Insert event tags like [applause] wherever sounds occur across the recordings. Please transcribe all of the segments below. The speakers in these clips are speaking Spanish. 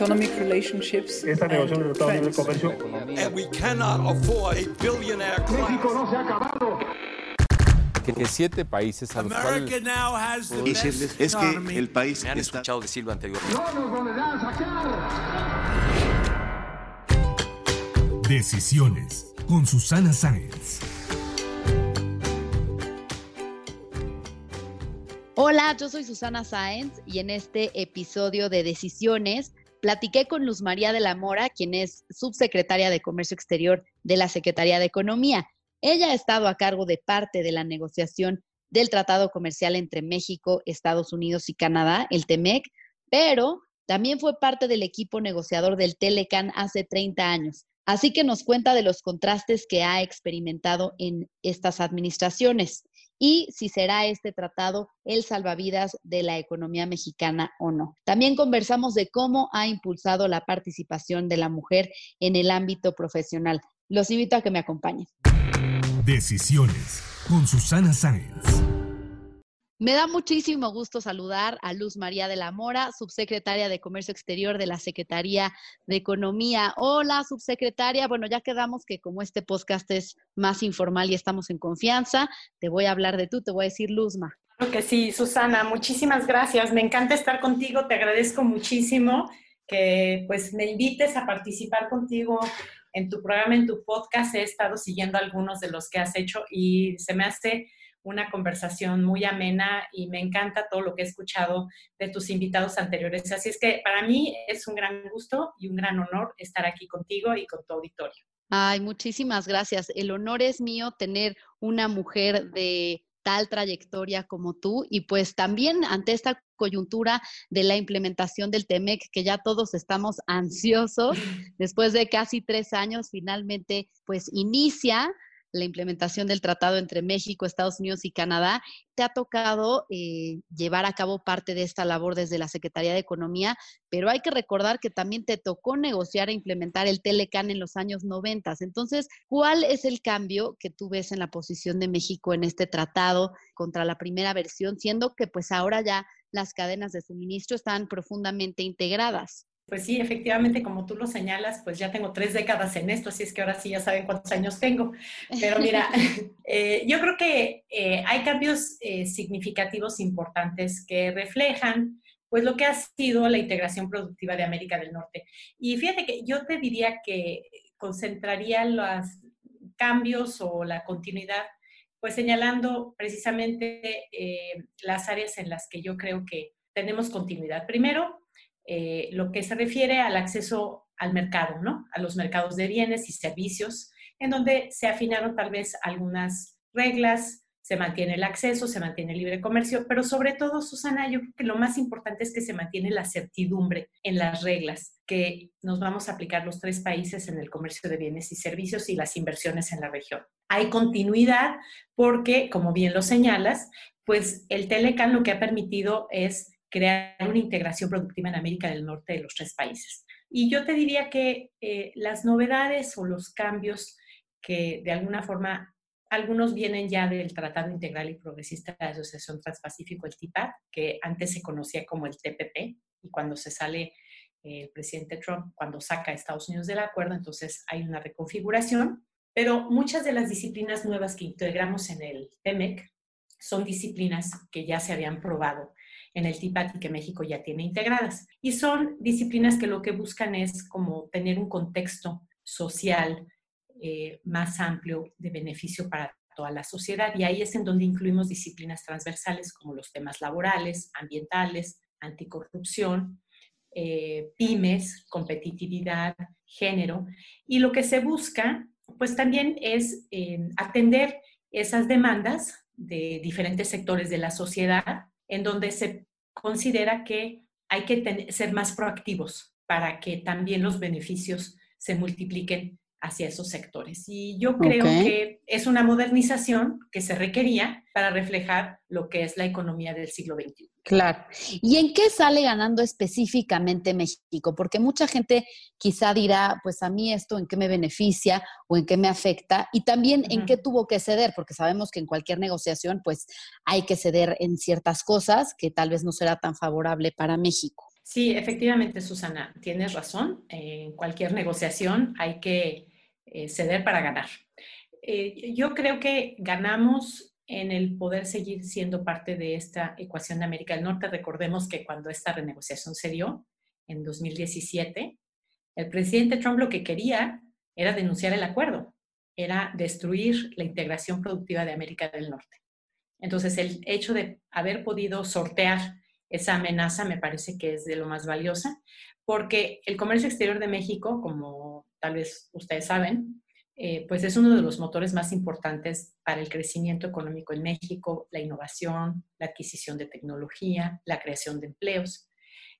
Economic relationships Esta and negociación de Libre trends. Comercio And we cannot afford a billionaire class. que, que siete países a los America cuales now has the decirles es que el país Me han está escuchado decirlo anteriormente. Decisiones con Susana Sáenz. Hola, yo soy Susana Sáenz y en este episodio de Decisiones platiqué con Luz María de la Mora, quien es subsecretaria de Comercio Exterior de la Secretaría de Economía. Ella ha estado a cargo de parte de la negociación del Tratado Comercial entre México, Estados Unidos y Canadá, el TEMEC, pero también fue parte del equipo negociador del Telecan hace 30 años. Así que nos cuenta de los contrastes que ha experimentado en estas administraciones y si será este tratado el salvavidas de la economía mexicana o no. También conversamos de cómo ha impulsado la participación de la mujer en el ámbito profesional. Los invito a que me acompañen. Decisiones con Susana Sáenz. Me da muchísimo gusto saludar a Luz María de la Mora, subsecretaria de Comercio Exterior de la Secretaría de Economía. Hola, subsecretaria. Bueno, ya quedamos que como este podcast es más informal y estamos en confianza, te voy a hablar de tú, te voy a decir Luzma. Claro que sí, Susana, muchísimas gracias. Me encanta estar contigo, te agradezco muchísimo que pues me invites a participar contigo en tu programa, en tu podcast. He estado siguiendo algunos de los que has hecho y se me hace una conversación muy amena y me encanta todo lo que he escuchado de tus invitados anteriores. Así es que para mí es un gran gusto y un gran honor estar aquí contigo y con tu auditorio. Ay, muchísimas gracias. El honor es mío tener una mujer de tal trayectoria como tú y pues también ante esta coyuntura de la implementación del TEMEC, que ya todos estamos ansiosos, [laughs] después de casi tres años, finalmente pues inicia la implementación del tratado entre México, Estados Unidos y Canadá. Te ha tocado eh, llevar a cabo parte de esta labor desde la Secretaría de Economía, pero hay que recordar que también te tocó negociar e implementar el Telecan en los años 90. Entonces, ¿cuál es el cambio que tú ves en la posición de México en este tratado contra la primera versión, siendo que pues ahora ya las cadenas de suministro están profundamente integradas? Pues sí, efectivamente, como tú lo señalas, pues ya tengo tres décadas en esto, así es que ahora sí ya saben cuántos años tengo. Pero mira, [laughs] eh, yo creo que eh, hay cambios eh, significativos importantes que reflejan pues lo que ha sido la integración productiva de América del Norte. Y fíjate que yo te diría que concentraría los cambios o la continuidad, pues señalando precisamente las áreas en las que yo creo que tenemos continuidad. Primero, eh, lo que se refiere al acceso al mercado, ¿no? A los mercados de bienes y servicios, en donde se afinaron tal vez algunas reglas, se mantiene el acceso, se mantiene el libre comercio, pero sobre todo, Susana, yo creo que lo más importante es que se mantiene la certidumbre en las reglas que nos vamos a aplicar los tres países en el comercio de bienes y servicios y las inversiones en la región. Hay continuidad porque, como bien lo señalas, pues el Telecan lo que ha permitido es crear una integración productiva en América del Norte de los tres países. Y yo te diría que eh, las novedades o los cambios que de alguna forma, algunos vienen ya del Tratado Integral y Progresista de Asociación Transpacífico, el TIPAD, que antes se conocía como el TPP, y cuando se sale eh, el presidente Trump, cuando saca a Estados Unidos del acuerdo, entonces hay una reconfiguración, pero muchas de las disciplinas nuevas que integramos en el TEMEC son disciplinas que ya se habían probado en el TIPAT y que México ya tiene integradas. Y son disciplinas que lo que buscan es como tener un contexto social eh, más amplio de beneficio para toda la sociedad. Y ahí es en donde incluimos disciplinas transversales como los temas laborales, ambientales, anticorrupción, eh, pymes, competitividad, género. Y lo que se busca, pues también es eh, atender esas demandas de diferentes sectores de la sociedad en donde se considera que hay que ser más proactivos para que también los beneficios se multipliquen hacia esos sectores. Y yo creo que es una modernización que se requería para reflejar lo que es la economía del siglo XXI. Claro. ¿Y en qué sale ganando específicamente México? Porque mucha gente quizá dirá, pues a mí esto en qué me beneficia o en qué me afecta y también en qué tuvo que ceder, porque sabemos que en cualquier negociación pues hay que ceder en ciertas cosas que tal vez no será tan favorable para México. Sí, efectivamente, Susana, tienes razón. En cualquier negociación hay que eh, ceder para ganar. Eh, yo creo que ganamos en el poder seguir siendo parte de esta ecuación de América del Norte. Recordemos que cuando esta renegociación se dio en 2017, el presidente Trump lo que quería era denunciar el acuerdo, era destruir la integración productiva de América del Norte. Entonces, el hecho de haber podido sortear esa amenaza me parece que es de lo más valiosa, porque el comercio exterior de México, como tal vez ustedes saben, eh, pues es uno de los motores más importantes para el crecimiento económico en México, la innovación, la adquisición de tecnología, la creación de empleos.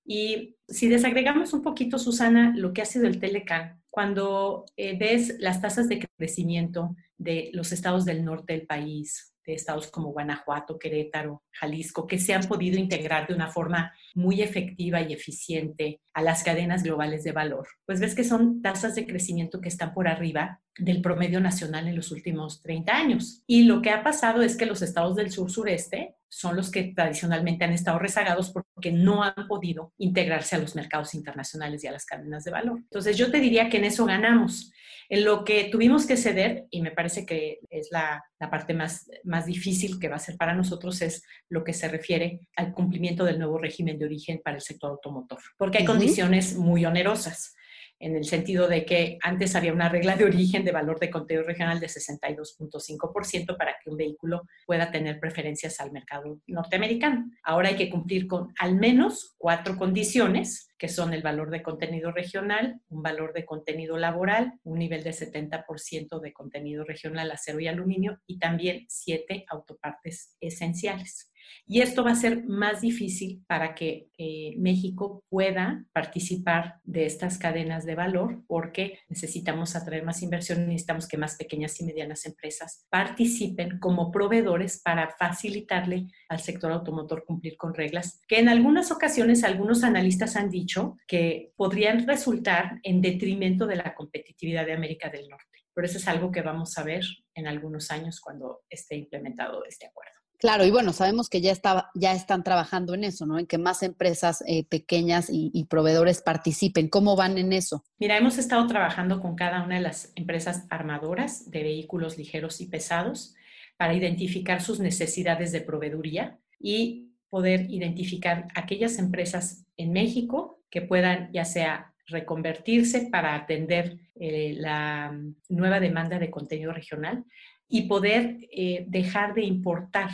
Y si desagregamos un poquito, Susana, lo que ha sido el Telecan, cuando eh, ves las tasas de crecimiento de los estados del norte del país, estados como Guanajuato, Querétaro, Jalisco, que se han podido integrar de una forma muy efectiva y eficiente a las cadenas globales de valor, pues ves que son tasas de crecimiento que están por arriba del promedio nacional en los últimos 30 años. Y lo que ha pasado es que los estados del sur sureste son los que tradicionalmente han estado rezagados porque no han podido integrarse a los mercados internacionales y a las cadenas de valor. Entonces yo te diría que en eso ganamos. En lo que tuvimos que ceder, y me parece que es la, la parte más, más difícil que va a ser para nosotros, es lo que se refiere al cumplimiento del nuevo régimen de origen para el sector automotor, porque hay condiciones muy onerosas en el sentido de que antes había una regla de origen de valor de contenido regional de 62.5% para que un vehículo pueda tener preferencias al mercado norteamericano. Ahora hay que cumplir con al menos cuatro condiciones que son el valor de contenido regional, un valor de contenido laboral, un nivel de 70% de contenido regional acero y aluminio y también siete autopartes esenciales. Y esto va a ser más difícil para que eh, México pueda participar de estas cadenas de valor porque necesitamos atraer más inversión, necesitamos que más pequeñas y medianas empresas participen como proveedores para facilitarle al sector automotor cumplir con reglas que en algunas ocasiones algunos analistas han dicho que podrían resultar en detrimento de la competitividad de América del Norte. Pero eso es algo que vamos a ver en algunos años cuando esté implementado este acuerdo. Claro, y bueno, sabemos que ya, está, ya están trabajando en eso, ¿no? En que más empresas eh, pequeñas y, proveedores participen. ¿Cómo van en eso? Mira, hemos estado trabajando con cada una de las empresas armadoras de vehículos ligeros y pesados para identificar sus necesidades de proveeduría y poder identificar aquellas empresas en México que puedan ya sea reconvertirse para atender eh, la nueva demanda de contenido regional y poder eh, dejar de importar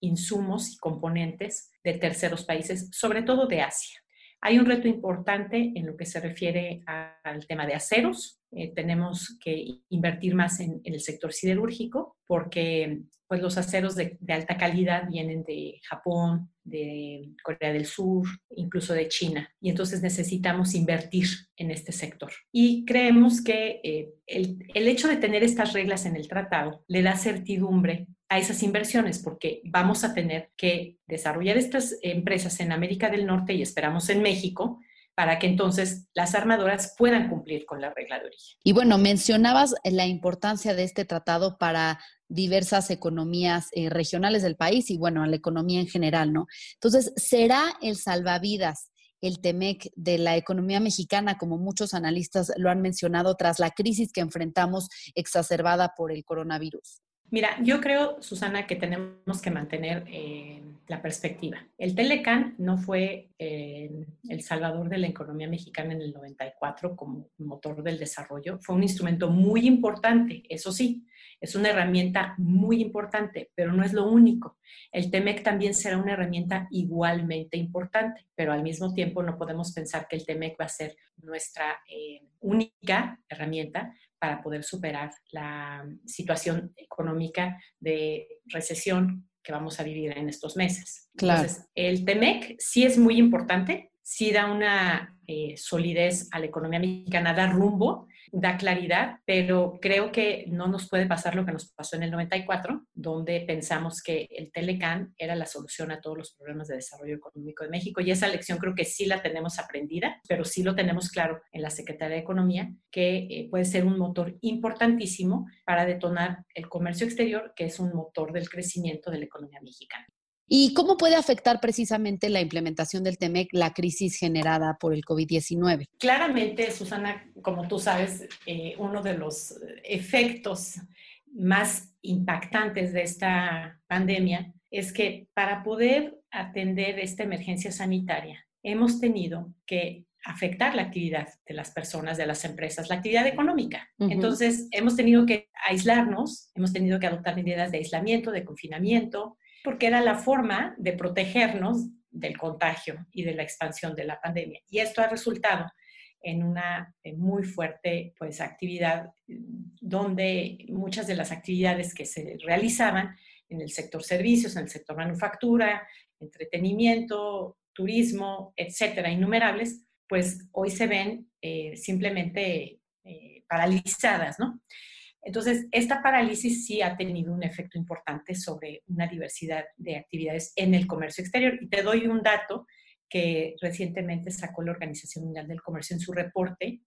insumos y componentes de terceros países, sobre todo de Asia. Hay un reto importante en lo que se refiere al tema de aceros. Eh, tenemos que invertir más en, el sector siderúrgico porque pues, los aceros de, alta calidad vienen de Japón, de Corea del Sur, incluso de China. Y entonces necesitamos invertir en este sector. Y creemos que eh, el, el hecho de tener estas reglas en el tratado le da certidumbre a esas inversiones porque vamos a tener que desarrollar estas empresas en América del Norte y esperamos en México para que entonces las armadoras puedan cumplir con la regla de origen. Y bueno, mencionabas la importancia de este tratado para diversas economías eh, regionales del país y bueno, la economía en general, ¿no? Entonces, ¿será el salvavidas el TEMEC de la economía mexicana, como muchos analistas lo han mencionado, tras la crisis que enfrentamos exacerbada por el coronavirus? Mira, yo creo, Susana, que tenemos que mantener eh, la perspectiva. El Telecan no fue eh, el salvador de la economía mexicana en el 94 como motor del desarrollo. Fue un instrumento muy importante, eso sí, es una herramienta muy importante, pero no es lo único. El TEMEC también será una herramienta igualmente importante, pero al mismo tiempo no podemos pensar que el TEMEC va a ser nuestra eh, única herramienta para poder superar la situación económica de recesión que vamos a vivir en estos meses. Claro. Entonces, el TEMEC sí es muy importante, sí da una eh, solidez a la economía mexicana, da rumbo, da claridad, pero creo que no nos puede pasar lo que nos pasó en el 94, donde pensamos que el Telecan era la solución a todos los problemas de desarrollo económico de México. Y esa lección creo que sí la tenemos aprendida, pero sí lo tenemos claro en la Secretaría de Economía, que eh, puede ser un motor importantísimo para detonar el comercio exterior, que es un motor del crecimiento de la economía mexicana. ¿Y cómo puede afectar precisamente la implementación del TEMEC la crisis generada por el COVID-19? Claramente, Susana, como tú sabes, eh, uno de los efectos más impactantes de esta pandemia es que para poder atender esta emergencia sanitaria hemos tenido que afectar la actividad de las personas, de las empresas, la actividad económica. Entonces, hemos tenido que aislarnos, hemos tenido que adoptar medidas de aislamiento, de confinamiento, porque era la forma de protegernos del contagio y de la expansión de la pandemia. Y esto ha resultado en una eh, muy fuerte pues, actividad donde muchas de las actividades que se realizaban en el sector servicios, en el sector manufactura, entretenimiento, turismo, etcétera, innumerables, pues hoy se ven eh, simplemente eh, paralizadas, ¿no? Entonces, esta parálisis sí ha tenido un efecto importante sobre una diversidad de actividades en el comercio exterior. Y te doy un dato que recientemente sacó la Organización Mundial del Comercio en su reporte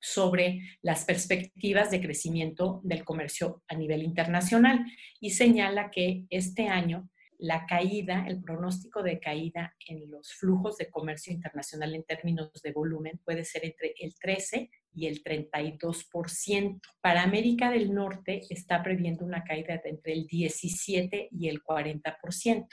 sobre las perspectivas de crecimiento del comercio a nivel internacional y señala que este año la caída, el pronóstico de caída en los flujos de comercio internacional en términos de volumen puede ser entre el 13 y el 32%. Para América del Norte está previendo una caída de entre el 17 y el 40%.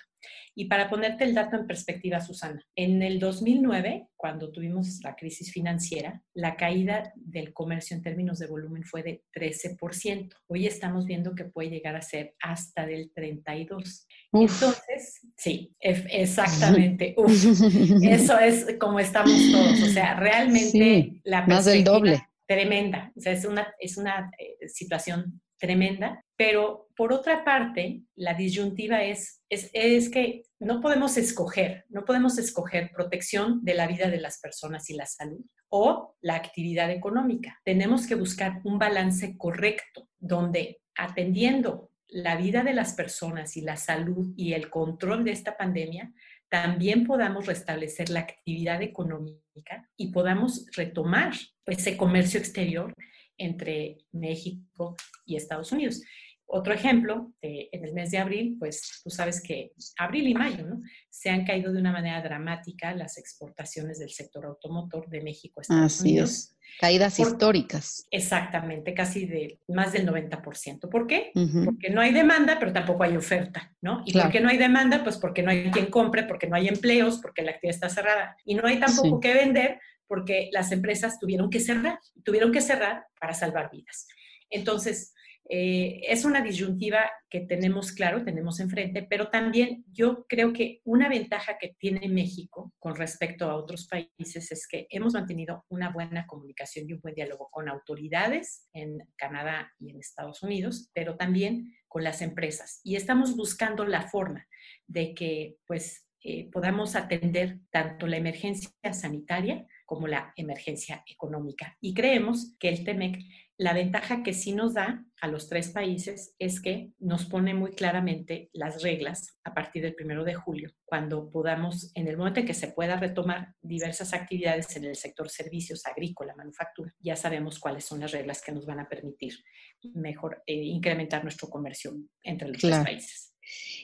Y para ponerte el dato en perspectiva, Susana, en el 2009, cuando tuvimos la crisis financiera, la caída del comercio en términos de volumen fue de 13%. Hoy estamos viendo que puede llegar a ser hasta del 32%. Entonces, sí, exactamente. [laughs] eso es como estamos todos. O sea, realmente la más del doble. Tremenda. O sea, es una, es una eh, situación tremenda, pero por otra parte, la disyuntiva es, es, es, que no podemos escoger, no podemos escoger protección de la vida de las personas y la salud o la actividad económica. Tenemos que buscar un balance correcto donde atendiendo la vida de las personas y la salud y el control de esta pandemia, también podamos restablecer la actividad económica y podamos retomar ese comercio exterior entre México y Estados Unidos. Otro ejemplo, en el mes de abril, pues tú sabes que abril y mayo, ¿no? Se han caído de una manera dramática las exportaciones del sector automotor de México a Estados Así Es. Caídas históricas. Exactamente, casi de más del 90%. ¿Por qué? Porque no hay demanda, pero tampoco hay oferta, ¿no? ¿Y por qué no hay demanda? Pues porque no hay quien compre, porque no hay empleos, porque la actividad está cerrada. Y no hay tampoco que vender porque las empresas tuvieron que cerrar, tuvieron que cerrar para salvar vidas. Entonces, eh, es una disyuntiva que tenemos claro, tenemos enfrente, pero también yo creo que una ventaja que tiene México con respecto a otros países es que hemos mantenido una buena comunicación y un buen diálogo con autoridades en Canadá y en Estados Unidos, pero también con las empresas. Y estamos buscando la forma de que pues eh, podamos atender tanto la emergencia sanitaria como la emergencia económica. Y creemos que el TEMEC, la ventaja que sí nos da a los tres países es que nos pone muy claramente las reglas a partir del primero de julio, cuando podamos, en el momento en que se pueda retomar diversas actividades en el sector servicios, agrícola, manufactura, ya sabemos cuáles son las reglas que nos van a permitir mejor eh, incrementar nuestro comercio entre los tres países.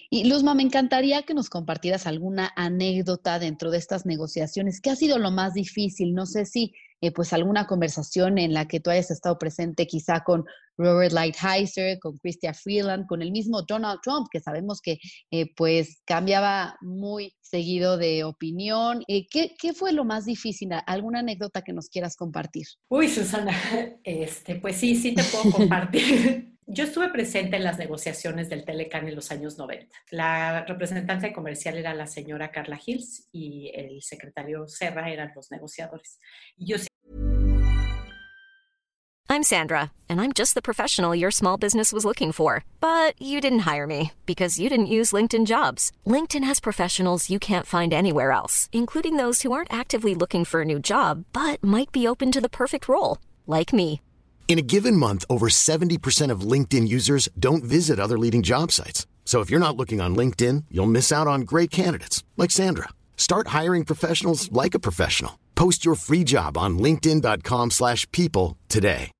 Y Luzma, me encantaría que nos compartieras alguna anécdota dentro de estas negociaciones. ¿Qué ha sido lo más difícil? No sé si eh, pues alguna conversación en la que tú hayas estado presente quizá con Robert Lighthizer, con Christian Freeland, con el mismo Donald Trump, que sabemos que eh, pues cambiaba muy seguido de opinión. Eh, ¿qué, ¿qué, fue lo más difícil? ¿Alguna anécdota que nos quieras compartir? Uy, Susana, [laughs] este, pues sí, sí te puedo compartir. [laughs] Yo estuve presente en las negociaciones del Telecan en los años 90. La representante comercial era la señora Carla Hills y el secretario Serra eran los negociadores. yo I'm Sandra, and I'm just the professional your small business was looking for. But you didn't hire me because you didn't use LinkedIn jobs. LinkedIn has professionals you can't find anywhere else, including those who aren't actively looking for a new job but might be open to the perfect role, like me. In a given month, over 70% of LinkedIn users don't visit other leading job sites. So if you're not looking on LinkedIn, you'll miss out on great candidates like Sandra. Start hiring professionals like a professional. Post your free job on linkedin.com/people today.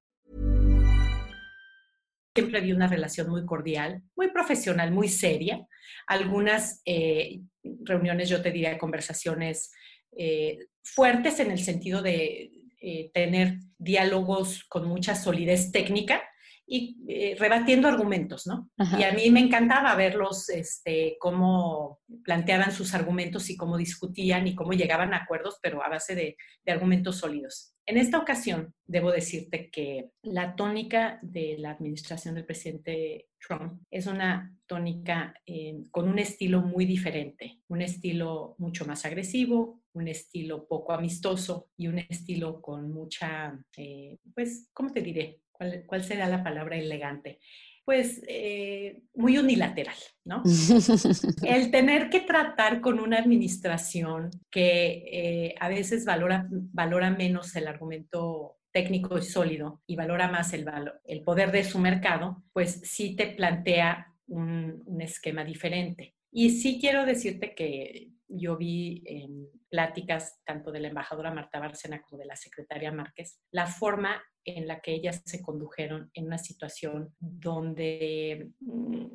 Siempre había una relación muy cordial, muy profesional, muy seria. Algunas eh, reuniones, yo te diría, conversaciones eh, fuertes en el sentido de eh, tener diálogos con mucha solidez técnica y eh, rebatiendo argumentos, ¿no? Ajá. Y a mí me encantaba verlos, este, cómo planteaban sus argumentos y cómo discutían y cómo llegaban a acuerdos, pero a base de, de argumentos sólidos. En esta ocasión, debo decirte que la tónica de la administración del presidente Trump es una tónica eh, con un estilo muy diferente, un estilo mucho más agresivo, un estilo poco amistoso y un estilo con mucha, eh, pues, ¿cómo te diré? ¿Cuál, ¿Cuál, será la palabra elegante? Pues eh, muy unilateral, ¿no? [laughs] El tener que tratar con una administración que eh, a veces valora, valora menos el argumento técnico y sólido y valora más el, valor, el poder de su mercado, pues sí te plantea un, un esquema diferente. Y sí quiero decirte que yo vi en pláticas tanto de la embajadora Marta Bárcena como de la secretaria Márquez, la forma en la que ellas se condujeron en una situación donde mm,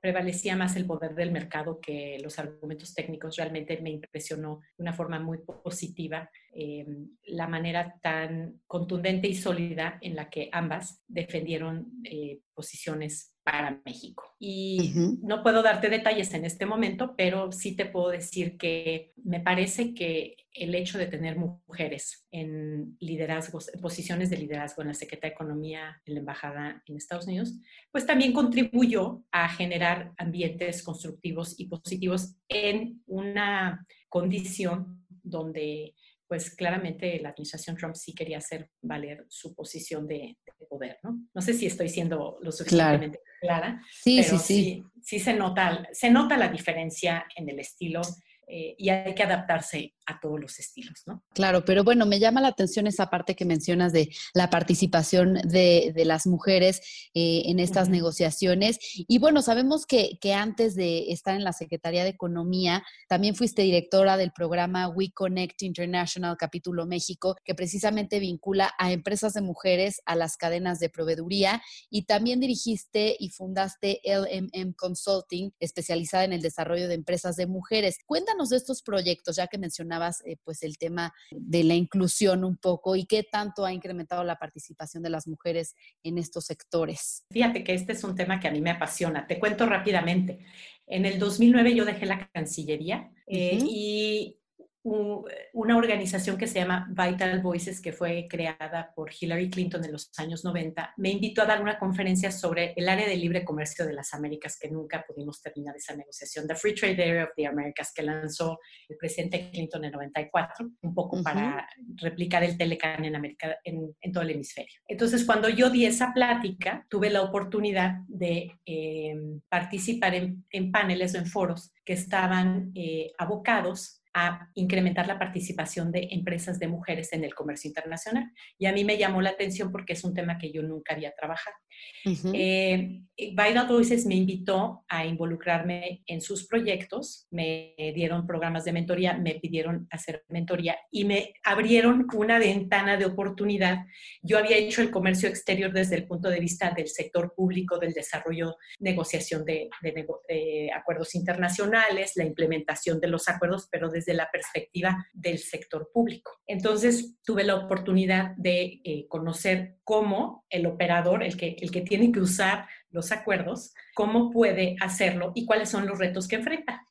prevalecía más el poder del mercado que los argumentos técnicos. Realmente me impresionó de una forma muy positiva eh, la manera tan contundente y sólida en la que ambas defendieron eh, posiciones para México. Y uh -huh. no puedo darte detalles en este momento, pero sí te puedo decir que me parece que el hecho de tener mujeres en liderazgos, en posiciones de liderazgo en la Secretaría de Economía, en la Embajada en Estados Unidos, pues también contribuyó a generar ambientes constructivos y positivos en una condición donde pues claramente la administración Trump sí quería hacer valer su posición de, de poder, ¿no? No sé si estoy siendo lo suficientemente claro. clara, sí, pero sí, sí. sí, sí se, nota, se nota la diferencia en el estilo eh, y hay que adaptarse a todos los estilos, ¿no? Claro, pero bueno, me llama la atención esa parte que mencionas de la participación de, de las mujeres eh, en estas uh -huh. negociaciones. Y bueno, sabemos que, que, antes de estar en la Secretaría de Economía, también fuiste directora del programa We Connect International Capítulo México, que precisamente vincula a empresas de mujeres a las cadenas de proveeduría y también dirigiste y fundaste LMM Consulting, especializada en el desarrollo de empresas de mujeres. Cuéntanos de estos proyectos, ya que mencionabas eh, pues el tema de la inclusión un poco y qué tanto ha incrementado la participación de las mujeres en estos sectores. Fíjate que este es un tema que a mí me apasiona. Te cuento rápidamente. En el 2009 yo dejé la Cancillería eh, uh -huh. y una organización que se llama Vital Voices, que fue creada por Hillary Clinton en los años 90, me invitó a dar una conferencia sobre el área de libre comercio de las Américas, que nunca pudimos terminar esa negociación, The Free Trade Area of the Americas, que lanzó el presidente Clinton en 94, un poco uh -huh. para replicar el Telecan en, América, en, en, todo el hemisferio. Entonces, cuando yo di esa plática, tuve la oportunidad de eh, participar en, en, paneles o en foros que estaban eh, abocados a incrementar la participación de empresas de mujeres en el comercio internacional. Y a mí me llamó la atención porque es un tema que yo nunca había trabajado. Uh -huh. eh, Vital Voices me invitó a involucrarme en sus proyectos, me dieron programas de mentoría, me pidieron hacer mentoría y me abrieron una ventana de oportunidad. Yo había hecho el comercio exterior desde el punto de vista del sector público, del desarrollo, negociación de, de, de acuerdos internacionales, la implementación de los acuerdos, pero desde la perspectiva del sector público. Entonces tuve la oportunidad de eh, conocer cómo el operador, el que, el que tiene que usar los acuerdos, cómo puede hacerlo y cuáles son los retos que enfrenta.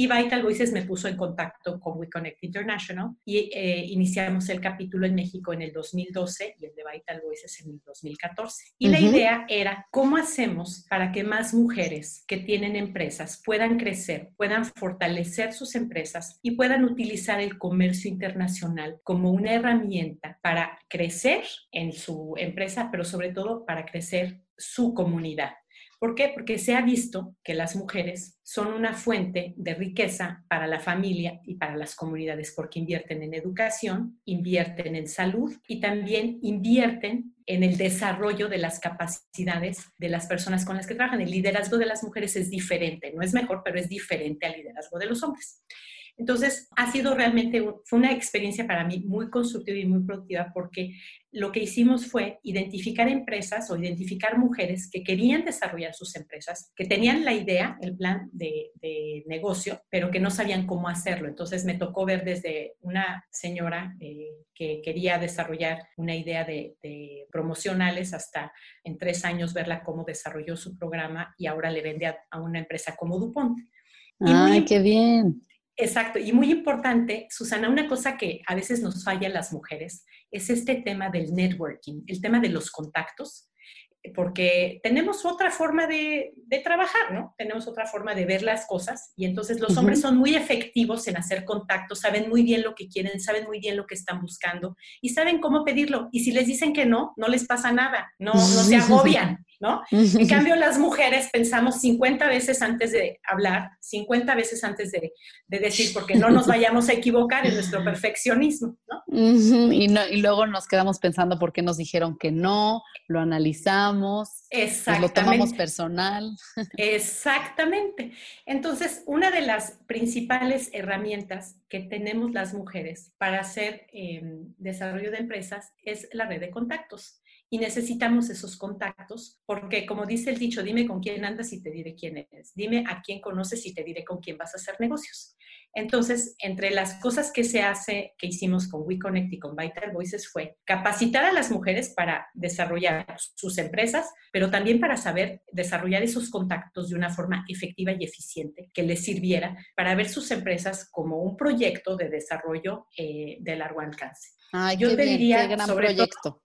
Y Vital Voices me puso en contacto con We Connect International y eh, iniciamos el capítulo en México en el 2012 y el de Vital Voices en el 2014. Y la idea era cómo hacemos para que más mujeres que tienen empresas puedan crecer, puedan fortalecer sus empresas y puedan utilizar el comercio internacional como una herramienta para crecer en su empresa, pero sobre todo para crecer su comunidad. ¿Por qué? Porque se ha visto que las mujeres son una fuente de riqueza para la familia y para las comunidades porque invierten en educación, invierten en salud y también invierten en el desarrollo de las capacidades de las personas con las que trabajan. El liderazgo de las mujeres es diferente, no es mejor, pero es diferente al liderazgo de los hombres. Entonces, ha sido realmente, fue una experiencia para mí muy constructiva y muy productiva porque lo que hicimos fue identificar empresas o identificar mujeres que querían desarrollar sus empresas, que tenían la idea, el plan de, negocio, pero que no sabían cómo hacerlo. Entonces me tocó ver desde una señora eh, que quería desarrollar una idea de, promocionales hasta en tres años verla cómo desarrolló su programa y ahora le vende a, una empresa como DuPont. ¡Ay, qué bien! Exacto, y muy importante, Susana, una cosa que a veces nos falla a las mujeres es este tema del networking, el tema de los contactos porque tenemos otra forma de, trabajar, ¿no? Tenemos otra forma de ver las cosas y entonces los hombres son muy efectivos en hacer contactos, saben muy bien lo que quieren, saben muy bien lo que están buscando y saben cómo pedirlo. Y si les dicen que no, no les pasa nada, no, no se agobian, ¿no? En cambio, las mujeres pensamos 50 veces antes de hablar, 50 veces antes de, decir, porque no nos vayamos a equivocar en nuestro perfeccionismo, ¿no? y, no y luego nos quedamos pensando por qué nos dijeron que no, lo analizamos Exactamente. lo tomamos personal. [laughs] Exactamente. Entonces, una de las principales herramientas que tenemos las mujeres para hacer em, desarrollo de empresas es la red de contactos y necesitamos esos contactos porque, como dice el dicho, dime con quién andas y te diré quién eres. Dime a quién conoces y te diré con quién vas a hacer negocios. Entonces, entre las cosas que se hace, que hicimos con WeConnect y con Vital Voices fue capacitar a las mujeres para desarrollar sus empresas, pero también para saber desarrollar esos contactos de una forma efectiva y eficiente que les sirviera para ver sus empresas como un proyecto de desarrollo eh, de largo alcance. Yo te diría, gran proyecto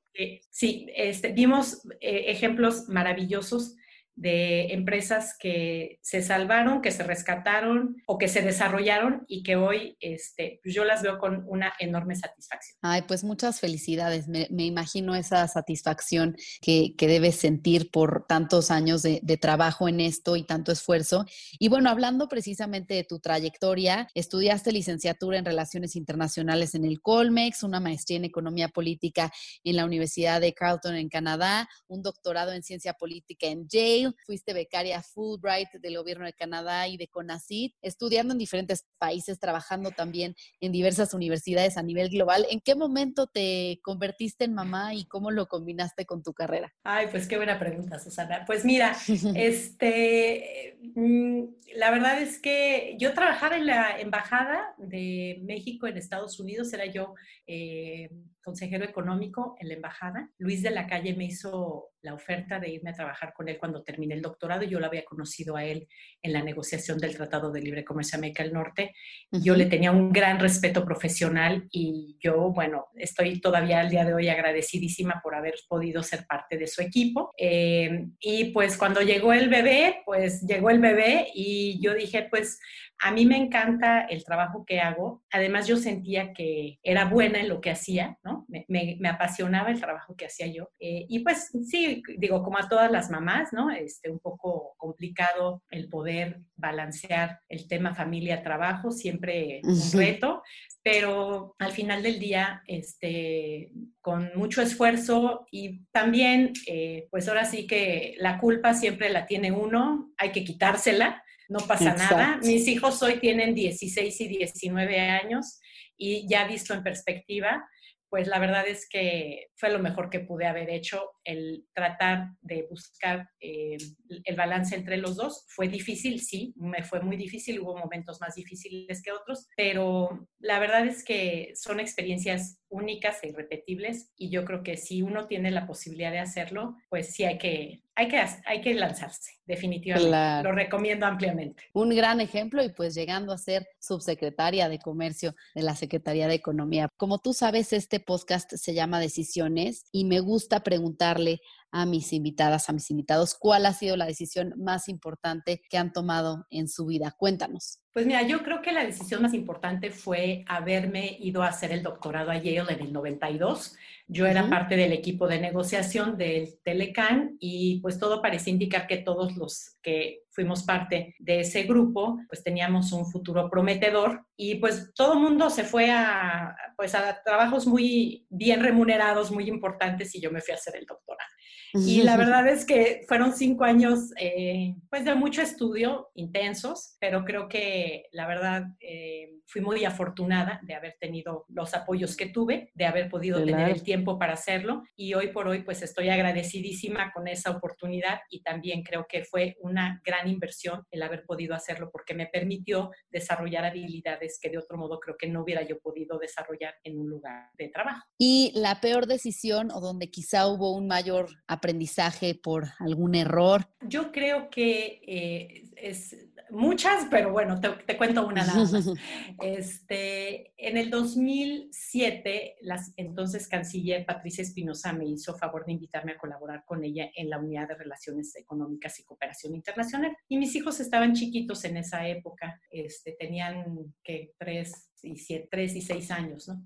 sí, este, vimos eh, ejemplos maravillosos de empresas que se salvaron, que se rescataron o que se desarrollaron y que hoy este, yo las veo con una enorme satisfacción. Ay, pues muchas felicidades. Me, imagino esa satisfacción que, que, debes sentir por tantos años de, de, trabajo en esto y tanto esfuerzo. Y bueno, hablando precisamente de tu trayectoria, estudiaste licenciatura en Relaciones Internacionales en el Colmex, una maestría en Economía Política en la Universidad de Carleton en Canadá, un doctorado en Ciencia Política en Yale fuiste becaria Fulbright del gobierno de Canadá y de CONACYT, estudiando en diferentes países, trabajando también en diversas universidades a nivel global. ¿En qué momento te convertiste en mamá y cómo lo combinaste con tu carrera? Ay, pues qué buena pregunta, Susana. Pues mira, [laughs] este, mm, la verdad es que yo trabajaba en la embajada de México en Estados Unidos, era yo eh, consejero económico en la embajada. Luis de la Calle me hizo la oferta de irme a trabajar con él cuando terminé el doctorado. Yo lo había conocido a él en la negociación del Tratado de Libre Comercio América del Norte. Yo le tenía un gran respeto profesional y yo, bueno, estoy todavía al día de hoy agradecidísima por haber podido ser parte de su equipo. Eh, y pues cuando llegó el bebé, pues llegó el bebé y yo dije, pues a mí me encanta el trabajo que hago. Además, yo sentía que era buena en lo que hacía, ¿no? Me, apasionaba el trabajo que hacía yo. Eh, y pues sí, digo, como a todas las mamás, ¿no? Este, un poco complicado el poder balancear el tema familia-trabajo, siempre un reto, pero al final del día, este, con mucho esfuerzo y también, eh, pues ahora sí que la culpa siempre la tiene uno, hay que quitársela no pasa nada. Mis hijos hoy tienen 16 y 19 años y ya visto en perspectiva, pues la verdad es que fue lo mejor que pude haber hecho, el tratar de buscar eh, el balance entre los dos. Fue difícil, sí, me fue muy difícil, hubo momentos más difíciles que otros, pero la verdad es que son experiencias únicas e irrepetibles y yo creo que si uno tiene la posibilidad de hacerlo, pues sí hay que, hay que, hay que lanzarse, definitivamente. Lo recomiendo ampliamente. Un gran ejemplo y pues llegando a ser subsecretaria de Comercio de la Secretaría de Economía. Como tú sabes, este podcast se llama Decisiones y me gusta preguntarle a mis invitadas, a mis invitados, cuál ha sido la decisión más importante que han tomado en su vida. Cuéntanos. Pues mira, yo creo que la decisión más importante fue haberme ido a hacer el doctorado a Yale en el 92. Yo era parte del equipo de negociación del Telecan y pues todo parecía indicar que todos los que fuimos parte de ese grupo, pues teníamos un futuro prometedor y pues todo el mundo se fue a, pues a trabajos muy bien remunerados, muy importantes y yo me fui a hacer el doctorado. Y la verdad es que fueron cinco años eh, pues de mucho estudio, intensos, pero creo que la verdad eh, fui muy afortunada de haber tenido los apoyos que tuve, de haber podido tener el tiempo para hacerlo y hoy por hoy pues estoy agradecidísima con esa oportunidad y también creo que fue una gran inversión el haber podido hacerlo porque me permitió desarrollar habilidades que de otro modo creo que no hubiera yo podido desarrollar en un lugar de trabajo. Y la peor decisión o donde quizá hubo un mayor aprendizaje por algún error. Yo creo que eh, es muchas, pero bueno, te, cuento una nada más. [laughs] Este, en el 2007, la entonces canciller Patricia Espinosa me hizo favor de invitarme a colaborar con ella en la Unidad de Relaciones Económicas y Cooperación Internacional. Y mis hijos estaban chiquitos en esa época, este, tenían que tres y, siete, tres y seis años, ¿no?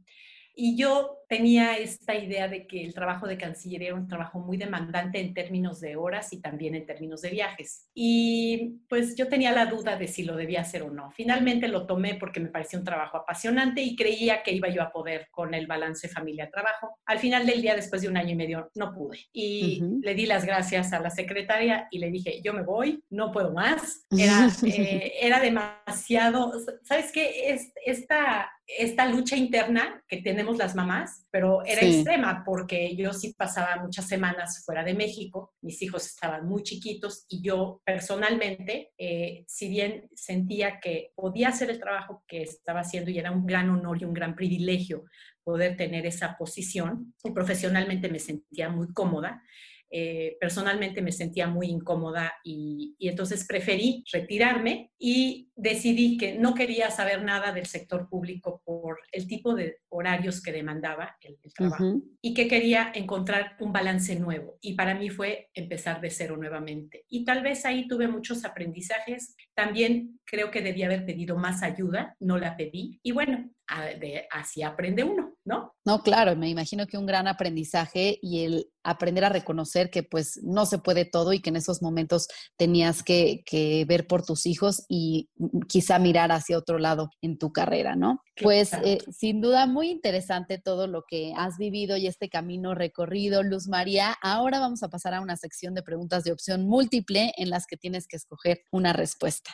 Y yo tenía esta idea de que el trabajo de cancillería era un trabajo muy demandante en términos de horas y también en términos de viajes. Y pues yo tenía la duda de si lo debía hacer o no. Finalmente lo tomé porque me parecía un trabajo apasionante y creía que iba yo a poder con el balance familia-trabajo. Al final del día, después de un año y medio, no pude. Y le di las gracias a la secretaria y le dije, yo me voy, no puedo más. [laughs] Era, eh, era demasiado, ¿sabes qué? Es, esta esta lucha interna que tenemos las mamás, pero era extrema porque yo sí pasaba muchas semanas fuera de México, mis hijos estaban muy chiquitos y yo personalmente, eh, si bien sentía que podía hacer el trabajo que estaba haciendo y era un gran honor y un gran privilegio poder tener esa posición, y profesionalmente me sentía muy cómoda, eh, personalmente me sentía muy incómoda y, entonces preferí retirarme y decidí que no quería saber nada del sector público por el tipo de horarios que demandaba el, trabajo y que quería encontrar un balance nuevo. Y para mí fue empezar de cero nuevamente. Y tal vez ahí tuve muchos aprendizajes. También creo que debía haber pedido más ayuda, no la pedí. Y bueno, así aprende uno, ¿no? No, claro, me imagino que un gran aprendizaje y el aprender a reconocer que pues no se puede todo y que en esos momentos tenías que, ver por tus hijos y quizá mirar hacia otro lado en tu carrera, ¿no? Pues eh, sin duda muy interesante todo lo que has vivido y este camino recorrido, Luz María. Ahora vamos a pasar a una sección de preguntas de opción múltiple en las que tienes que escoger una respuesta.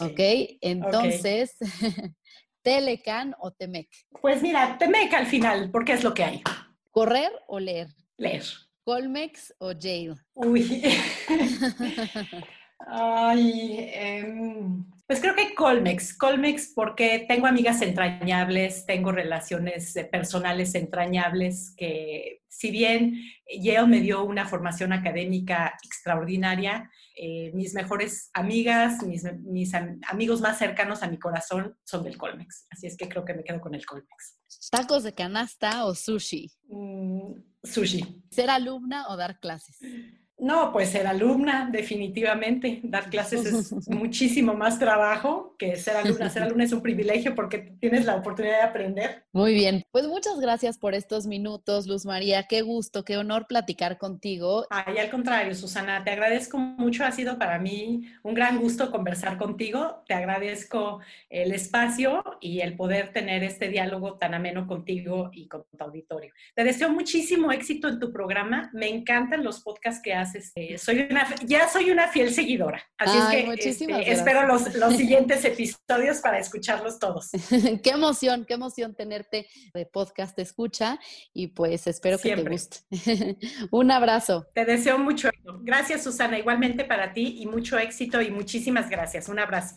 Ok, entonces, [laughs] ¿Telecan o Temec? Pues mira, Temec al final, porque es lo que hay. ¿Correr o leer? Leer. ¿Colmex o Yale? Uy. [laughs] Ay, em, pues creo que Colmex, Colmex porque tengo amigas entrañables, tengo relaciones eh, personales entrañables que si bien Yale me dio una formación académica extraordinaria, eh, mis mejores amigas, mis, amigos más cercanos a mi corazón son del Colmex. Así es que creo que me quedo con el Colmex. ¿Tacos de canasta o sushi? Mm, sushi. ¿Ser alumna o dar clases? No, pues ser alumna, definitivamente. Dar clases es [laughs] muchísimo más trabajo que ser alumna. Ser alumna es un privilegio porque tienes la oportunidad de aprender. Muy bien. Pues muchas gracias por estos minutos, Luz María. Qué gusto, qué honor platicar contigo. Ay, al contrario, Susana, te agradezco mucho. Ha sido para mí un gran gusto conversar contigo. Te agradezco el espacio y el poder tener este diálogo tan ameno contigo y con tu auditorio. Te deseo muchísimo éxito en tu programa. Me encantan los podcasts que haces este, soy una, ya soy una fiel seguidora. Así es que este, espero los, los [laughs] siguientes episodios para escucharlos todos. qué emoción, qué emoción tenerte de podcast escucha y pues espero que te guste. [laughs] Un abrazo. Te deseo mucho. Gracias, Susana. Igualmente para ti y mucho éxito y muchísimas gracias. Un abrazo.